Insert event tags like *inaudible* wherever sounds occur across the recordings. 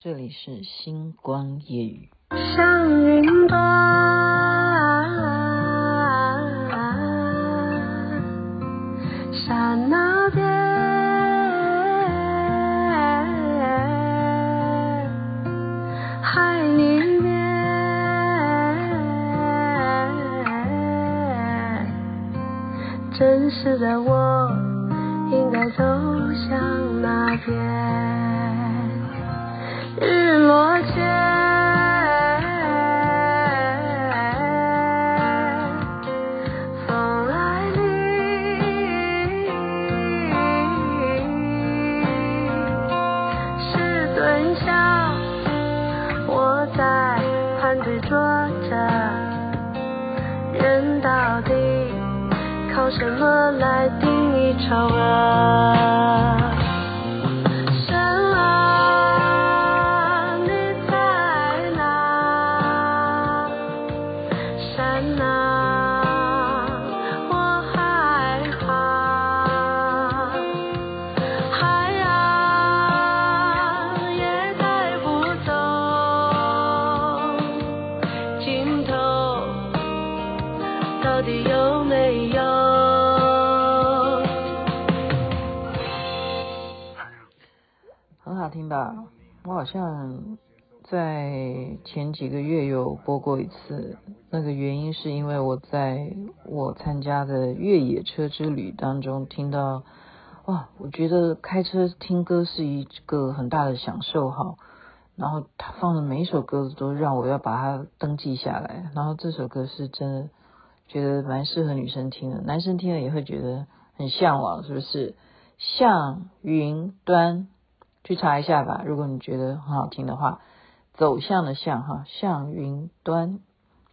这里是星光夜雨。像云端，刹那间，海里面，真实的我，应该走向哪边？日落前，风来临，是蹲下，我在盘腿坐着，人到底靠什么来定义丑恶？我好像在前几个月有播过一次。那个原因是因为我在我参加的越野车之旅当中听到，哇，我觉得开车听歌是一个很大的享受哈。然后他放的每一首歌都让我要把它登记下来。然后这首歌是真的觉得蛮适合女生听的，男生听了也会觉得很向往，是不是？向云端。去查一下吧，如果你觉得很好听的话，走向的向哈，向云端。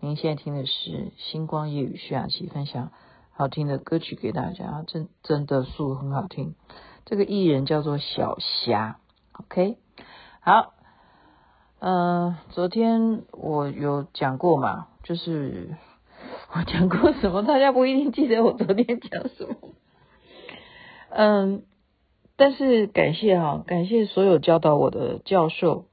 您现在听的是星光夜雨徐雅琪分享好听的歌曲给大家，真真的素很好听。这个艺人叫做小霞，OK，好，嗯、昨天我有讲过嘛，就是 *laughs* 我讲过什么，大家不一定记得我昨天讲什么，嗯。但是感谢哈，感谢所有教导我的教授。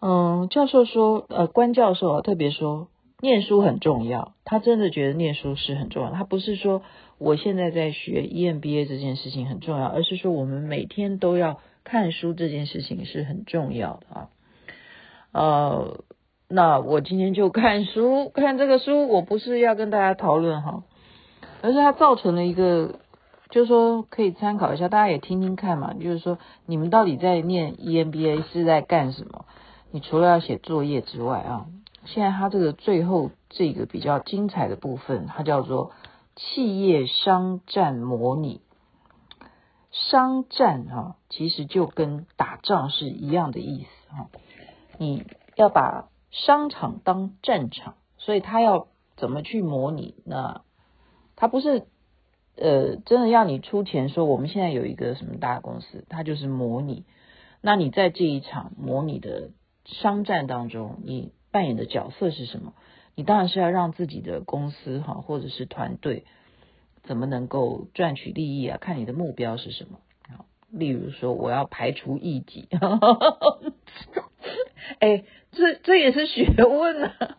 嗯，教授说，呃，关教授啊，特别说，念书很重要。他真的觉得念书是很重要。他不是说我现在在学 EMBA 这件事情很重要，而是说我们每天都要看书这件事情是很重要的啊。呃，那我今天就看书，看这个书，我不是要跟大家讨论哈，而是它造成了一个。就是说可以参考一下，大家也听听看嘛。就是说，你们到底在念 EMBA 是在干什么？你除了要写作业之外啊，现在它这个最后这个比较精彩的部分，它叫做企业商战模拟。商战哈，其实就跟打仗是一样的意思哈。你要把商场当战场，所以他要怎么去模拟？那他不是。呃，真的要你出钱说，我们现在有一个什么大公司，它就是模拟。那你在这一场模拟的商战当中，你扮演的角色是什么？你当然是要让自己的公司哈，或者是团队怎么能够赚取利益啊？看你的目标是什么。例如说，我要排除异己。*laughs* 哎，这这也是学问啊。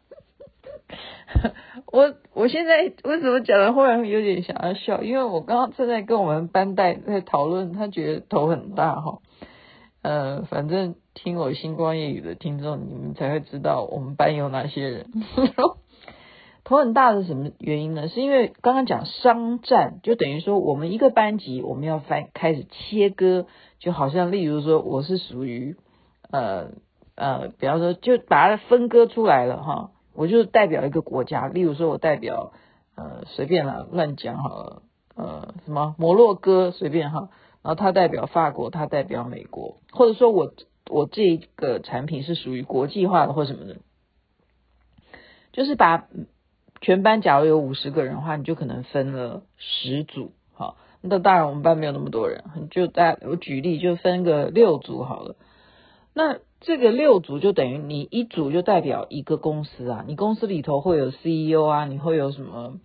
我我现在为什么讲的忽然有点想要笑？因为我刚刚正在跟我们班代在讨论，他觉得头很大哈。呃，反正听我星光夜语的听众，你们才会知道我们班有哪些人。*laughs* 头很大是什么原因呢？是因为刚刚讲商战，就等于说我们一个班级我们要翻开始切割，就好像例如说我是属于呃呃，比方说就把它分割出来了哈。我就代表一个国家，例如说，我代表呃随便啦，乱讲好了，呃什么摩洛哥随便哈，然后他代表法国，他代表美国，或者说我我这个产品是属于国际化的或什么的，就是把全班假如有五十个人的话，你就可能分了十组，好，那当然我们班没有那么多人，就大我举例就分个六组好了，那。这个六组就等于你一组就代表一个公司啊，你公司里头会有 CEO 啊，你会有什么？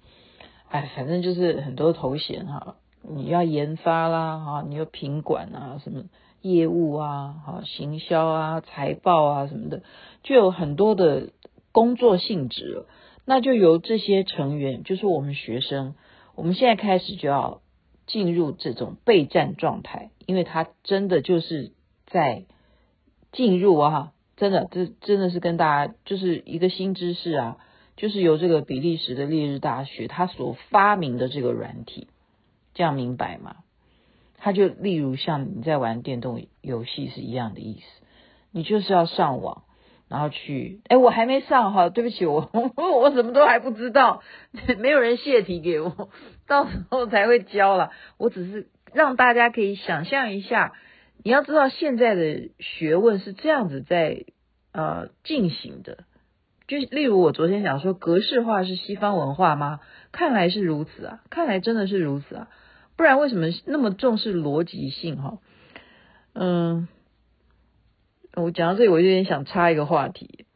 哎，反正就是很多头衔哈。你要研发啦，哈，你要品管啊，什么业务啊，好行销啊，财报啊什么的，就有很多的工作性质了。那就由这些成员，就是我们学生，我们现在开始就要进入这种备战状态，因为他真的就是在进入啊，真的这真的是跟大家就是一个新知识啊。就是由这个比利时的烈日大学，他所发明的这个软体，这样明白吗？他就例如像你在玩电动游戏是一样的意思，你就是要上网，然后去，哎，我还没上哈，对不起，我 *laughs* 我什么都还不知道，没有人泄题给我，*laughs* 到时候才会教了。我只是让大家可以想象一下，你要知道现在的学问是这样子在呃进行的。就例如我昨天讲说格式化是西方文化吗？看来是如此啊，看来真的是如此啊，不然为什么那么重视逻辑性哈？嗯，我讲到这里我有点想插一个话题，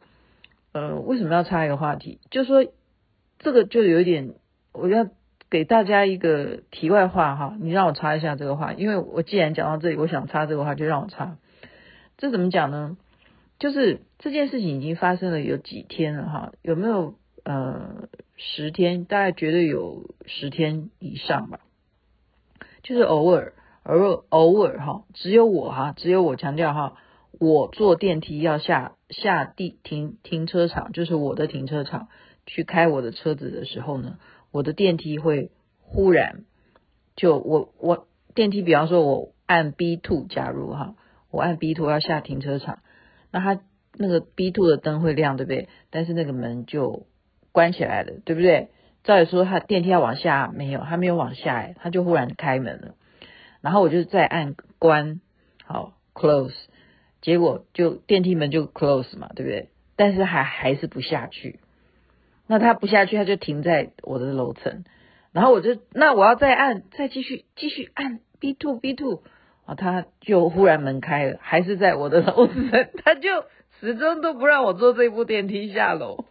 呃，为什么要插一个话题？就说这个就有点，我要给大家一个题外话哈，你让我插一下这个话，因为我既然讲到这里，我想插这个话就让我插，这怎么讲呢？就是这件事情已经发生了有几天了哈，有没有呃十天？大概绝对有十天以上吧。就是偶尔，偶尔偶尔哈，只有我哈，只有我强调哈，我坐电梯要下下地停停车场，就是我的停车场去开我的车子的时候呢，我的电梯会忽然就我我电梯，比方说我按 B two 加入哈，我按 B two 要下停车场。那它那个 B two 的灯会亮，对不对？但是那个门就关起来了，对不对？照理说，它电梯要往下，没有，它没有往下，哎，它就忽然开门了。然后我就再按关，好 close，结果就电梯门就 close 嘛，对不对？但是还还是不下去。那它不下去，它就停在我的楼层。然后我就，那我要再按，再继续继续按 B two B two。啊，他就忽然门开了，还是在我的楼层，*laughs* 他就始终都不让我坐这部电梯下楼。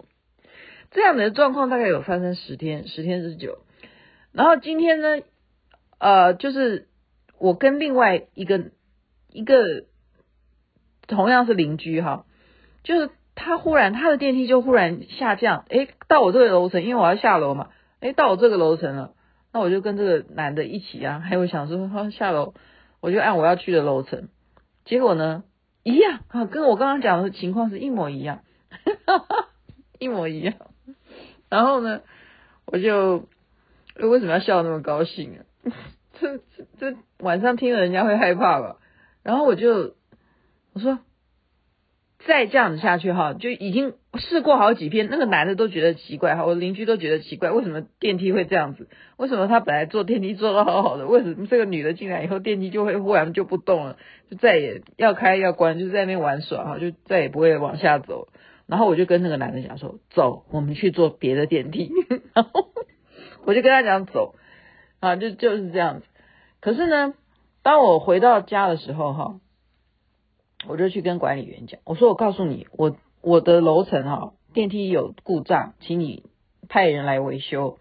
这样的状况大概有发生十天，十天之久。然后今天呢，呃，就是我跟另外一个一个同样是邻居哈，就是他忽然他的电梯就忽然下降，诶，到我这个楼层，因为我要下楼嘛，诶，到我这个楼层了，那我就跟这个男的一起啊，还有想说他下楼。我就按我要去的楼层，结果呢，一样啊，跟我刚刚讲的情况是一模一样，*laughs* 一模一样。然后呢，我就为什么要笑那么高兴啊？*laughs* 这这晚上听了人家会害怕吧？然后我就我说。再这样子下去哈，就已经试过好几遍，那个男的都觉得奇怪哈，我邻居都觉得奇怪，为什么电梯会这样子？为什么他本来坐电梯坐得好好的，为什么这个女的进来以后电梯就会忽然就不动了，就再也要开要关，就在那边玩耍哈，就再也不会往下走。然后我就跟那个男的讲说，走，我们去坐别的电梯。*laughs* 然后我就跟他讲走啊，就就是这样子。可是呢，当我回到家的时候哈。我就去跟管理员讲，我说我告诉你，我我的楼层哈电梯有故障，请你派人来维修。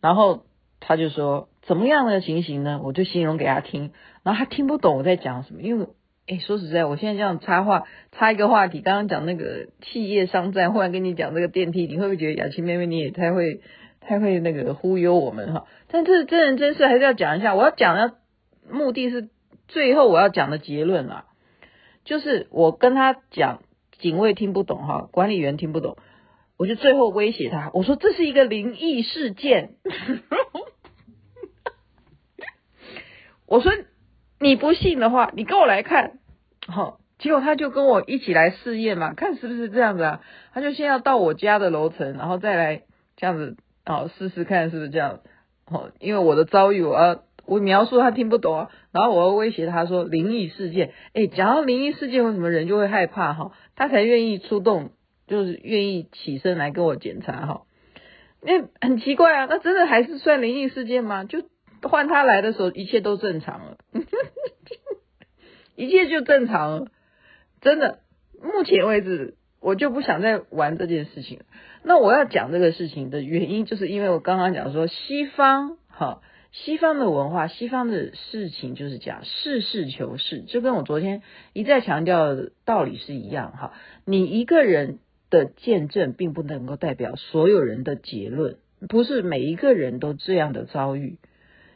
然后他就说怎么样的情形呢？我就形容给他听，然后他听不懂我在讲什么，因为哎说实在，我现在这样插话插一个话题，刚刚讲那个企业商战，忽然跟你讲这个电梯，你会不会觉得雅琪妹妹你也太会太会那个忽悠我们哈？但这是真人真事，还是要讲一下。我要讲的目的是最后我要讲的结论啊。就是我跟他讲，警卫听不懂哈，管理员听不懂，我就最后威胁他，我说这是一个灵异事件，*laughs* 我说你不信的话，你跟我来看，好，结果他就跟我一起来试验嘛，看是不是这样子啊，他就先要到我家的楼层，然后再来这样子，哦试试看是不是这样，哦，因为我的遭遇我要。我描述他听不懂，然后我又威胁他说灵异事件，诶，讲到灵异事件，为什么人就会害怕哈？他才愿意出动，就是愿意起身来跟我检查哈。那很奇怪啊，那真的还是算灵异事件吗？就换他来的时候，一切都正常了，*laughs* 一切就正常了，真的。目前为止，我就不想再玩这件事情。那我要讲这个事情的原因，就是因为我刚刚讲说西方哈。西方的文化，西方的事情就是讲实事求是，就跟我昨天一再强调的道理是一样哈。你一个人的见证，并不能够代表所有人的结论，不是每一个人都这样的遭遇。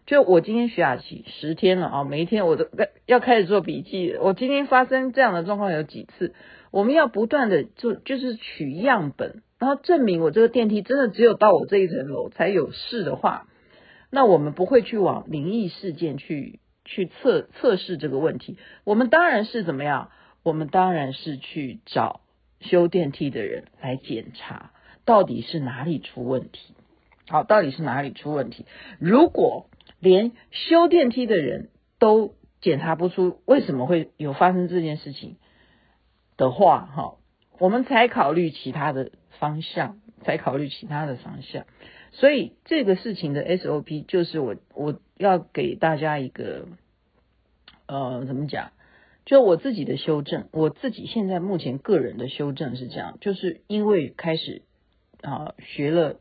就我今天学雅琪十天了啊，每一天我都要开始做笔记。我今天发生这样的状况有几次，我们要不断的做，就是取样本，然后证明我这个电梯真的只有到我这一层楼才有事的话。那我们不会去往灵异事件去去测测试这个问题，我们当然是怎么样？我们当然是去找修电梯的人来检查，到底是哪里出问题。好，到底是哪里出问题？如果连修电梯的人都检查不出为什么会有发生这件事情的话，哈，我们才考虑其他的方向，才考虑其他的方向。所以这个事情的 SOP 就是我我要给大家一个呃怎么讲，就我自己的修正，我自己现在目前个人的修正是这样，就是因为开始啊学了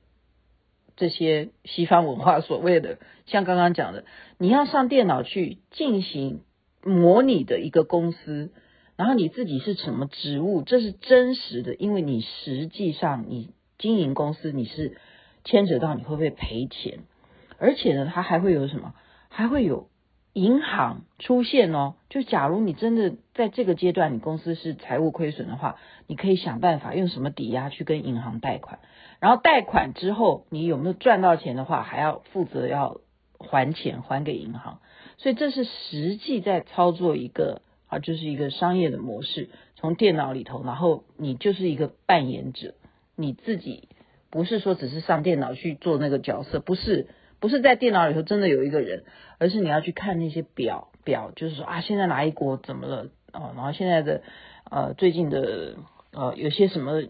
这些西方文化所谓的，像刚刚讲的，你要上电脑去进行模拟的一个公司，然后你自己是什么职务，这是真实的，因为你实际上你经营公司你是。牵扯到你会不会赔钱，而且呢，它还会有什么？还会有银行出现哦。就假如你真的在这个阶段，你公司是财务亏损的话，你可以想办法用什么抵押去跟银行贷款，然后贷款之后，你有没有赚到钱的话，还要负责要还钱还给银行。所以这是实际在操作一个啊，就是一个商业的模式，从电脑里头，然后你就是一个扮演者，你自己。不是说只是上电脑去做那个角色，不是，不是在电脑里头真的有一个人，而是你要去看那些表表，就是说啊，现在哪一国怎么了啊，然后现在的呃最近的呃有些什么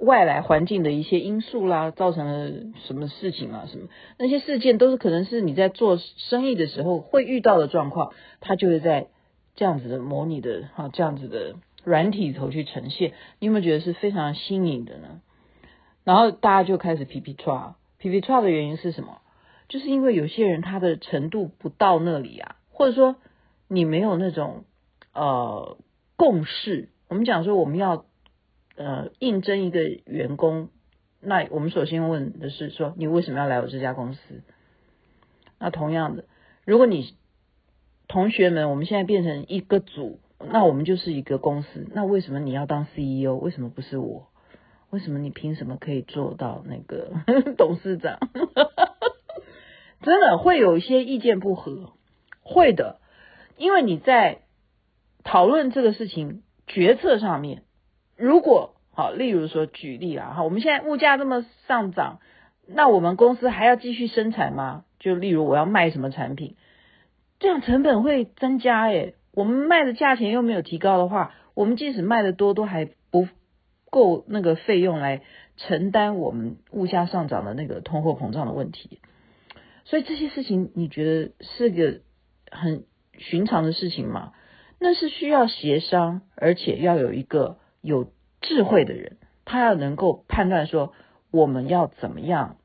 外来环境的一些因素啦，造成了什么事情啊，什么那些事件都是可能是你在做生意的时候会遇到的状况，它就会在这样子的模拟的哈、啊、这样子的软体里头去呈现，你有没有觉得是非常新颖的呢？然后大家就开始皮皮剉，皮皮剉的原因是什么？就是因为有些人他的程度不到那里啊，或者说你没有那种呃共识。我们讲说我们要呃应征一个员工，那我们首先问的是说你为什么要来我这家公司？那同样的，如果你同学们我们现在变成一个组，那我们就是一个公司，那为什么你要当 CEO？为什么不是我？为什么你凭什么可以做到那个 *laughs* 董事长？*laughs* 真的会有一些意见不合，会的，因为你在讨论这个事情决策上面，如果好，例如说举例啊，哈，我们现在物价这么上涨，那我们公司还要继续生产吗？就例如我要卖什么产品，这样成本会增加诶，我们卖的价钱又没有提高的话，我们即使卖的多，都还不。够那个费用来承担我们物价上涨的那个通货膨胀的问题，所以这些事情你觉得是个很寻常的事情吗？那是需要协商，而且要有一个有智慧的人，他要能够判断说我们要怎么样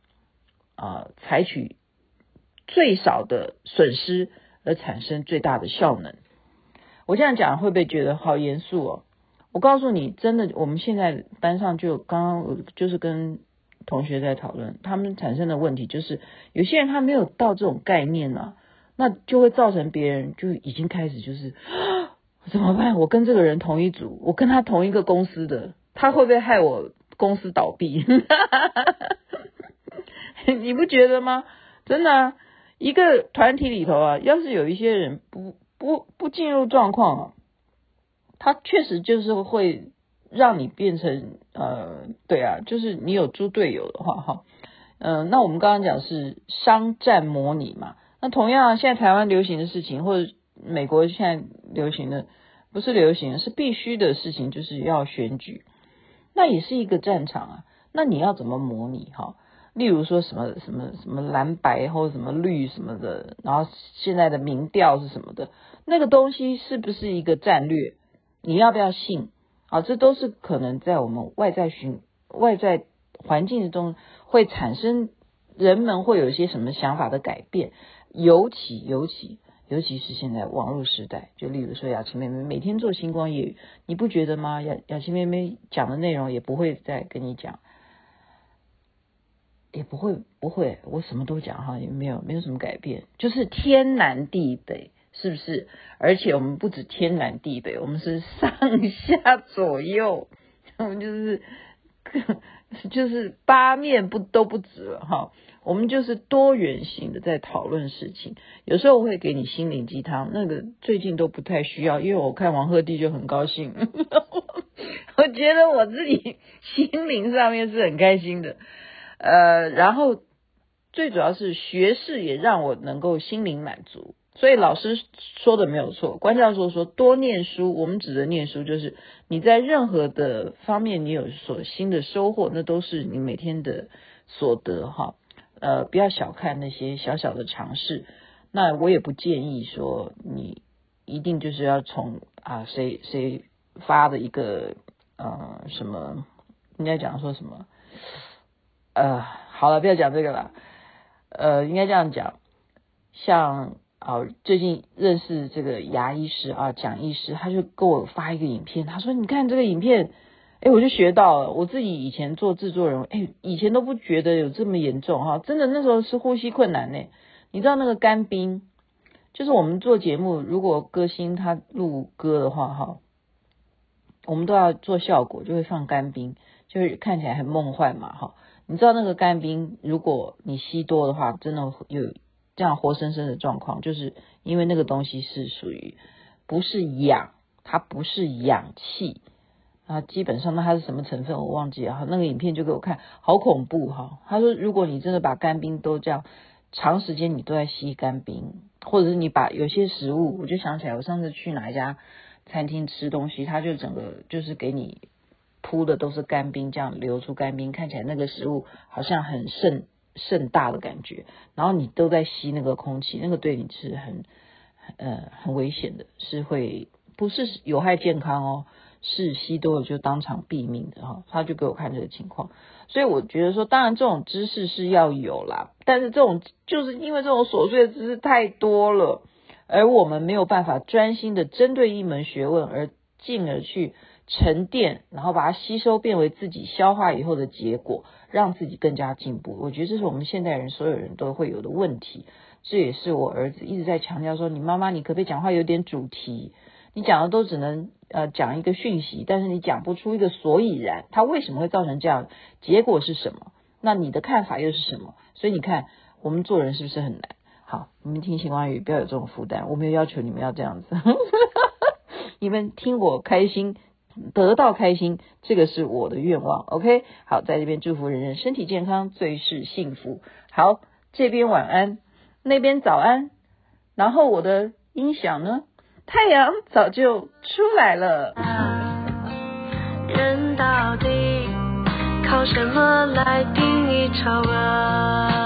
啊，采取最少的损失而产生最大的效能。我这样讲会不会觉得好严肃哦？我告诉你，真的，我们现在班上就刚刚就是跟同学在讨论，他们产生的问题就是，有些人他没有到这种概念呢、啊，那就会造成别人就已经开始就是怎么办？我跟这个人同一组，我跟他同一个公司的，他会不会害我公司倒闭？*laughs* 你不觉得吗？真的、一个团体里头啊，要是有一些人不不不进入状况啊。它确实就是会让你变成呃，对啊，就是你有猪队友的话哈，嗯、呃，那我们刚刚讲是商战模拟嘛，那同样现在台湾流行的事情，或者美国现在流行的不是流行，是必须的事情，就是要选举，那也是一个战场啊，那你要怎么模拟哈？例如说什么什么什么蓝白或什么绿什么的，然后现在的民调是什么的，那个东西是不是一个战略？你要不要信？啊，这都是可能在我们外在循外在环境中会产生人们会有一些什么想法的改变，尤其尤其尤其是现在网络时代，就例如说雅琪妹妹每天做星光夜语，你不觉得吗？雅雅琪妹妹讲的内容也不会再跟你讲，也不会不会，我什么都讲哈，也没有没有什么改变，就是天南地北，是不是？而且我们不止天南地北，我们是上下左右，我们就是就是八面不都不止了哈。我们就是多元性的在讨论事情，有时候我会给你心灵鸡汤，那个最近都不太需要，因为我看王鹤棣就很高兴，*laughs* 我觉得我自己心灵上面是很开心的，呃，然后最主要是学士也让我能够心灵满足，所以老师说的没有错，关教授说多念书，我们指的念书就是你在任何的方面你有所新的收获，那都是你每天的所得哈。呃，不要小看那些小小的尝试。那我也不建议说你一定就是要从啊谁谁发的一个呃什么，应该讲说什么？呃，好了，不要讲这个了。呃，应该这样讲，像啊最近认识这个牙医师啊蒋医师，他就给我发一个影片，他说你看这个影片。哎，我就学到了。我自己以前做制作人，哎，以前都不觉得有这么严重哈。真的那时候是呼吸困难呢。你知道那个干冰，就是我们做节目，如果歌星他录歌的话哈，我们都要做效果，就会放干冰，就是看起来很梦幻嘛哈。你知道那个干冰，如果你吸多的话，真的有这样活生生的状况，就是因为那个东西是属于不是氧，它不是氧气。啊，基本上那它是什么成分我忘记了哈，那个影片就给我看，好恐怖哈。他说，如果你真的把干冰都这样长时间你都在吸干冰，或者是你把有些食物，我就想起来，我上次去哪一家餐厅吃东西，他就整个就是给你铺的都是干冰，这样流出干冰，看起来那个食物好像很盛盛大的感觉，然后你都在吸那个空气，那个对你是很呃很危险的，是会不是有害健康哦。是吸多了就当场毙命的哈，他就给我看这个情况，所以我觉得说，当然这种知识是要有啦，但是这种就是因为这种琐碎的知识太多了，而我们没有办法专心的针对一门学问而进而去沉淀，然后把它吸收变为自己消化以后的结果，让自己更加进步。我觉得这是我们现代人所有人都会有的问题，这也是我儿子一直在强调说，你妈妈你可不可以讲话有点主题？你讲的都只能呃讲一个讯息，但是你讲不出一个所以然，它为什么会造成这样？结果是什么？那你的看法又是什么？所以你看，我们做人是不是很难？好，你们听星光夜语，不要有这种负担，我没有要求你们要这样子，*laughs* 你们听我开心，得到开心，这个是我的愿望。OK，好，在这边祝福人人身体健康，最是幸福。好，这边晚安，那边早安，然后我的音响呢？太阳早就出来了。人到底靠什么来定义丑恶？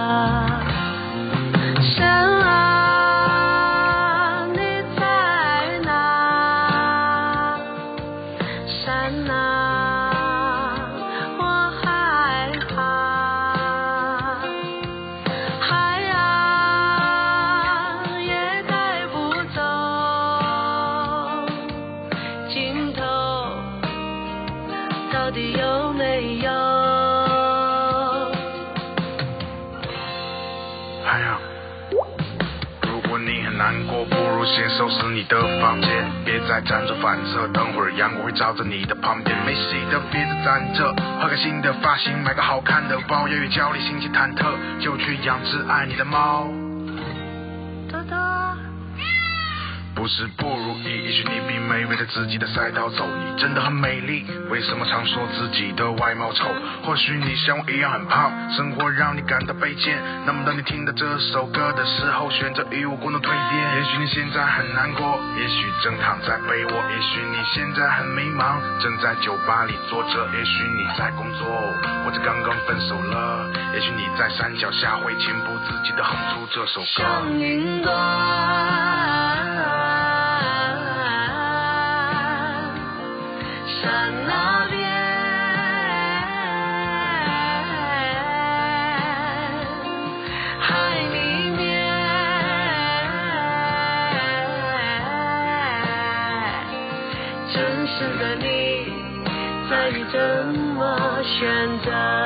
如果你很难过，不如先收拾你的房间，别再辗转反侧。等会儿阳光会照在你的旁边。没洗的别再攒着，换个新的发型，买个好看的包，要与焦虑心情忐忑，就去养只爱你的猫。不是不如意，也许你并没围着自己的赛道走，你真的很美丽。为什么常说自己的外貌丑？或许你像我一样很胖，生活让你感到卑贱。那么当你听到这首歌的时候，选择与我共同蜕变。也许你现在很难过，也许正躺在被窝，也许你现在很迷茫，正在酒吧里坐着，也许你在工作，或者刚刚分手了。也许你在山脚下会情不自禁地哼出这首歌。山那边海里面真实的你在于怎么选择。